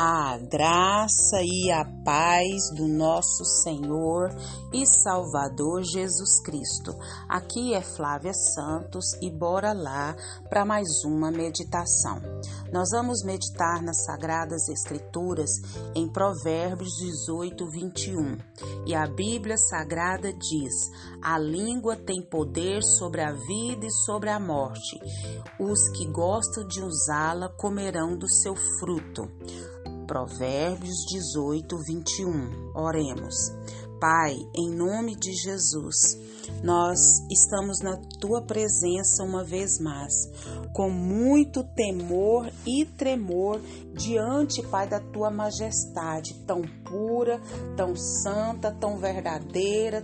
a graça e a paz do nosso Senhor e Salvador Jesus Cristo. Aqui é Flávia Santos e bora lá para mais uma meditação. Nós vamos meditar nas Sagradas Escrituras em Provérbios 18, 21. E a Bíblia Sagrada diz: A língua tem poder sobre a vida e sobre a morte. Os que gostam de usá-la comerão do seu fruto. Provérbios 18, 21. Oremos. Pai, em nome de Jesus, nós estamos na tua presença uma vez mais, com muito temor e tremor diante, Pai, da tua majestade, tão pura, tão santa, tão verdadeira,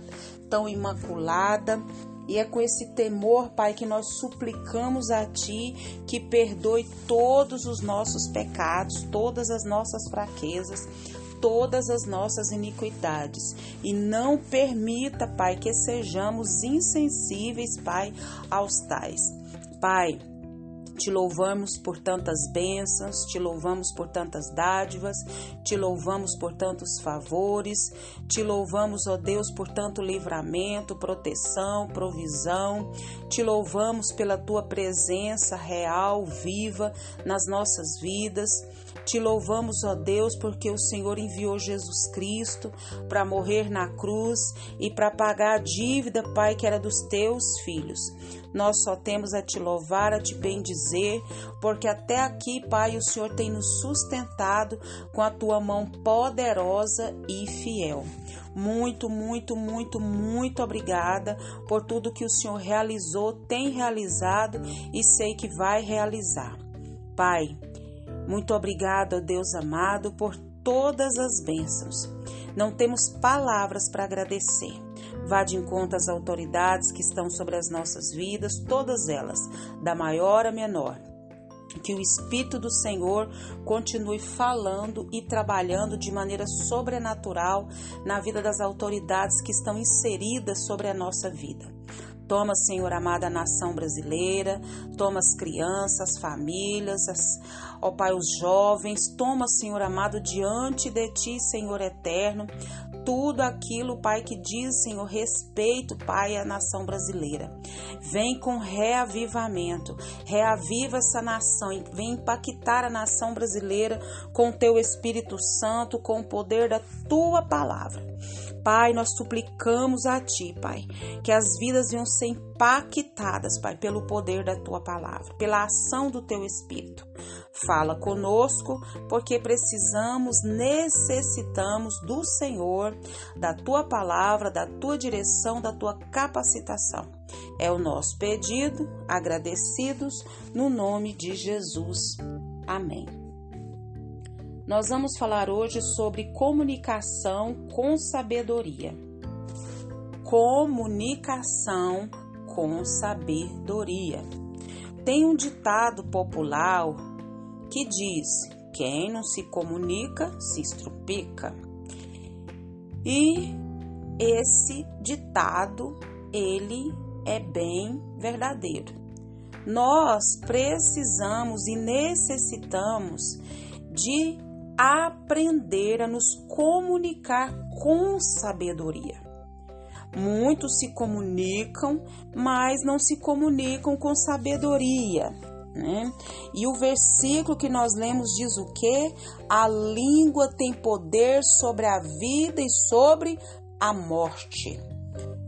tão imaculada. E é com esse temor, Pai, que nós suplicamos a Ti que perdoe todos os nossos pecados, todas as nossas fraquezas, todas as nossas iniquidades. E não permita, Pai, que sejamos insensíveis, Pai, aos tais. Pai, te louvamos por tantas bênçãos, te louvamos por tantas dádivas, te louvamos por tantos favores, te louvamos, ó Deus, por tanto livramento, proteção, provisão. Te louvamos pela tua presença real, viva nas nossas vidas. Te louvamos, ó Deus, porque o Senhor enviou Jesus Cristo para morrer na cruz e para pagar a dívida, Pai, que era dos teus filhos. Nós só temos a te louvar, a te bendizer, porque até aqui, Pai, o Senhor tem nos sustentado com a tua mão poderosa e fiel. Muito, muito, muito, muito obrigada por tudo que o Senhor realizou, tem realizado e sei que vai realizar. Pai, muito obrigada, Deus amado, por todas as bênçãos. Não temos palavras para agradecer. Vá de encontro às autoridades que estão sobre as nossas vidas, todas elas, da maior a menor. Que o Espírito do Senhor continue falando e trabalhando de maneira sobrenatural na vida das autoridades que estão inseridas sobre a nossa vida. Toma, Senhor amada, nação brasileira, toma as crianças, as famílias, as, ó Pai, os jovens, toma, Senhor amado, diante de Ti, Senhor eterno, tudo aquilo, Pai, que diz, Senhor, respeito, Pai, à nação brasileira. Vem com reavivamento, reaviva essa nação, vem impactar a nação brasileira com Teu Espírito Santo, com o poder da Tua palavra. Pai, nós suplicamos a Ti, Pai, que as vidas venham ser impactadas, Pai, pelo poder da Tua palavra, pela ação do Teu Espírito. Fala conosco, porque precisamos, necessitamos do Senhor, da tua palavra, da tua direção, da tua capacitação. É o nosso pedido, agradecidos, no nome de Jesus. Amém. Nós vamos falar hoje sobre comunicação com sabedoria. Comunicação com sabedoria. Tem um ditado popular que diz: quem não se comunica se estrupica. E esse ditado, ele é bem verdadeiro. Nós precisamos e necessitamos de aprender a nos comunicar com sabedoria. Muitos se comunicam, mas não se comunicam com sabedoria. Né? E o versículo que nós lemos diz o que? A língua tem poder sobre a vida e sobre a morte.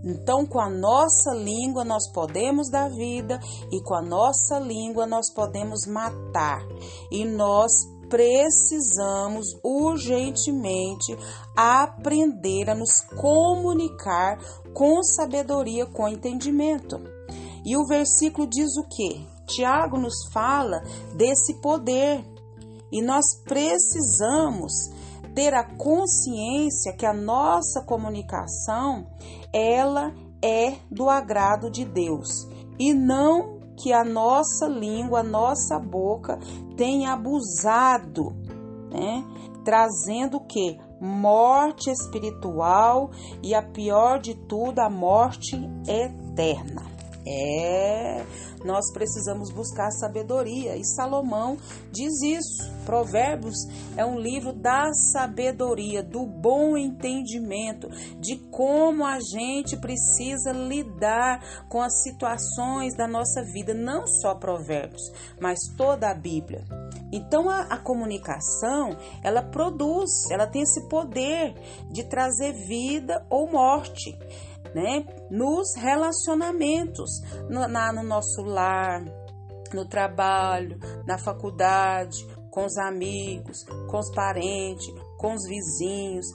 Então, com a nossa língua nós podemos dar vida e com a nossa língua nós podemos matar. E nós precisamos urgentemente aprender a nos comunicar com sabedoria, com entendimento. E o versículo diz o que? Tiago nos fala desse poder e nós precisamos ter a consciência que a nossa comunicação ela é do agrado de Deus e não que a nossa língua, a nossa boca tenha abusado, né? Trazendo o que? Morte espiritual e a pior de tudo, a morte eterna. É, nós precisamos buscar sabedoria e Salomão diz isso. Provérbios é um livro da sabedoria, do bom entendimento, de como a gente precisa lidar com as situações da nossa vida, não só Provérbios, mas toda a Bíblia. Então a, a, comunicação ela produz, ela tem esse poder de trazer vida ou morte né? Nos relacionamentos, no, na, no nosso lar, no trabalho, na faculdade, com os amigos, com os parentes, com os vizinhos,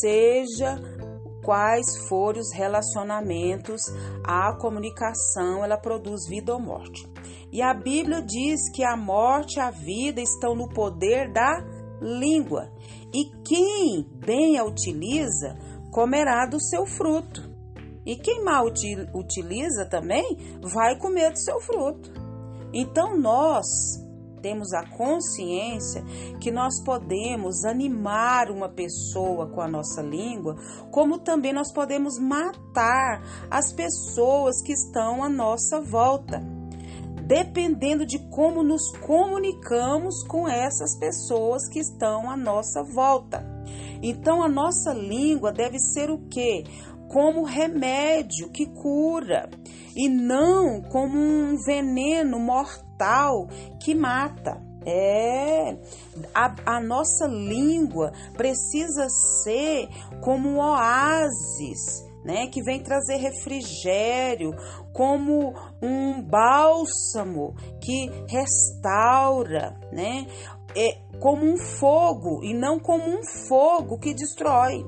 seja quais forem os relacionamentos, a comunicação ela produz vida ou morte. E a Bíblia diz que a morte e a vida estão no poder da língua, e quem bem a utiliza comerá do seu fruto. E quem mal utiliza também vai comer do seu fruto. Então nós temos a consciência que nós podemos animar uma pessoa com a nossa língua, como também nós podemos matar as pessoas que estão à nossa volta, dependendo de como nos comunicamos com essas pessoas que estão à nossa volta. Então a nossa língua deve ser o quê? Como remédio que cura e não como um veneno mortal que mata. É, a, a, nossa língua precisa ser como um oásis, né, que vem trazer refrigério, como um bálsamo que restaura, né, é, como um fogo e não como um fogo que destrói.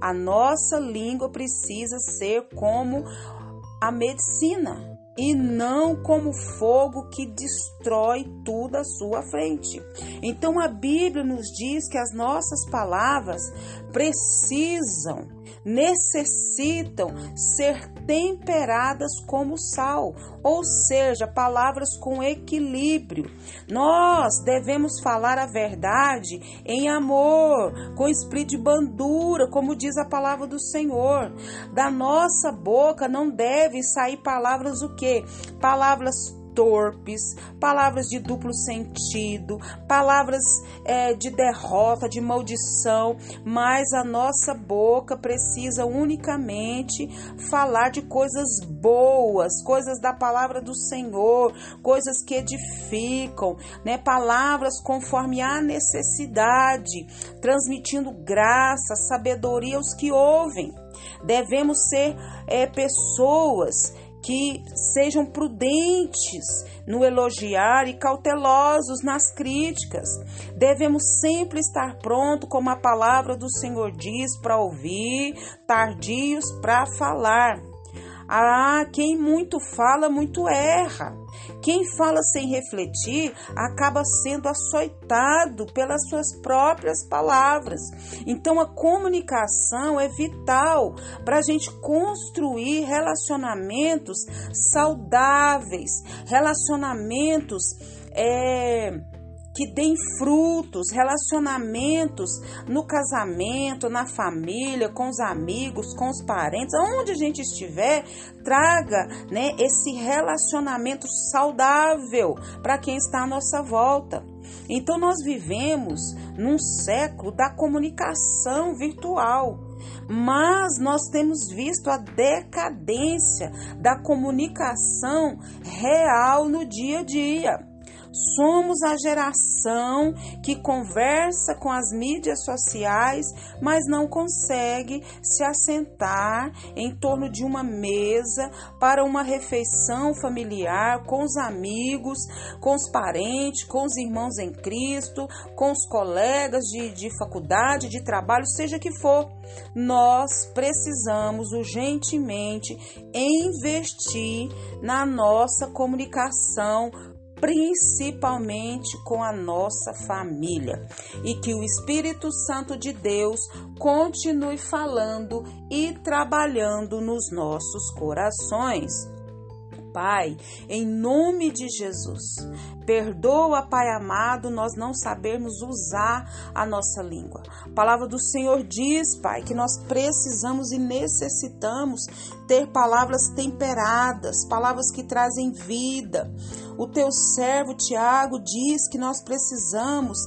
A nossa língua precisa ser como a medicina e não como fogo que destrói tudo à sua frente. Então a Bíblia nos diz que as nossas palavras precisam, necessitam ser temperadas como sal, ou seja, palavras com equilíbrio. Nós devemos falar a verdade em amor, com espírito de bandura, como diz a palavra do Senhor. Da nossa boca não deve sair palavras o quê? Palavras torpes, palavras de duplo sentido, palavras é, de derrota, de maldição, mas a nossa boca precisa unicamente falar de coisas boas, coisas da palavra do Senhor, coisas que edificam, né? Palavras conforme a necessidade, transmitindo graça, sabedoria aos que ouvem. Devemos ser é, pessoas que sejam prudentes no elogiar e cautelosos nas críticas. Devemos sempre estar pronto, como a palavra do Senhor diz, para ouvir, tardios para falar. Ah, quem muito fala, muito erra. Quem fala sem refletir acaba sendo açoitado pelas suas próprias palavras. Então, a comunicação é vital para a gente construir relacionamentos saudáveis, relacionamentos. É, que deem frutos, relacionamentos no casamento, na família, com os amigos, com os parentes, aonde a gente estiver, traga, né, esse relacionamento saudável para quem está à nossa volta. Então nós vivemos num século da comunicação virtual. Mas nós temos visto a decadência da comunicação real no dia a dia. Somos a geração que conversa com as mídias sociais, mas não consegue se assentar em torno de uma mesa para uma refeição familiar com os amigos, com os parentes, com os irmãos em Cristo, com os colegas de, de faculdade, de trabalho, seja que for. Nós precisamos urgentemente investir na nossa comunicação principalmente com a nossa família. E que o Espírito Santo de Deus continue falando e trabalhando nos nossos corações. Pai, em nome de Jesus. Perdoa, Pai amado, nós não sabermos usar a nossa língua. A palavra do Senhor diz, Pai, que nós precisamos e necessitamos ter palavras temperadas, palavras que trazem vida. O teu servo Tiago diz que nós precisamos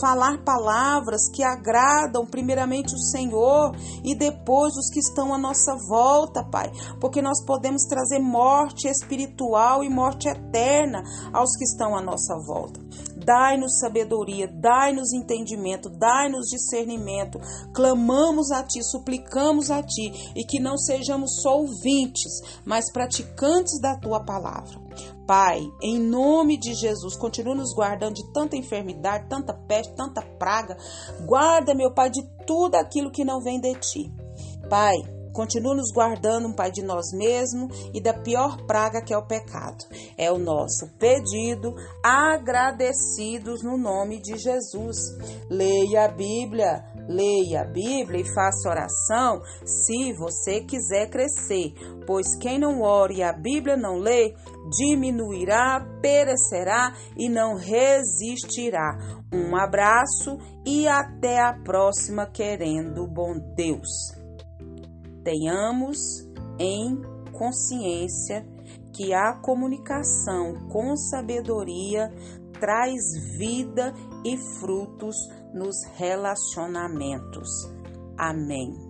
falar palavras que agradam primeiramente o Senhor e depois os que estão à nossa volta, Pai, porque nós podemos trazer morte espiritual e morte eterna aos que estão à nossa volta. Dai-nos sabedoria, dai-nos entendimento, dai-nos discernimento. Clamamos a Ti, suplicamos a Ti e que não sejamos só ouvintes, mas praticantes da Tua palavra. Pai, em nome de Jesus, continua nos guardando de tanta enfermidade, tanta peste, tanta praga. Guarda, meu Pai, de tudo aquilo que não vem de Ti. Pai, Continua nos guardando, Pai, de nós mesmos e da pior praga que é o pecado. É o nosso pedido, agradecidos no nome de Jesus. Leia a Bíblia, leia a Bíblia e faça oração se você quiser crescer, pois quem não ore e a Bíblia não lê, diminuirá, perecerá e não resistirá. Um abraço e até a próxima, querendo bom Deus tenhamos em consciência que a comunicação com sabedoria traz vida e frutos nos relacionamentos. Amém.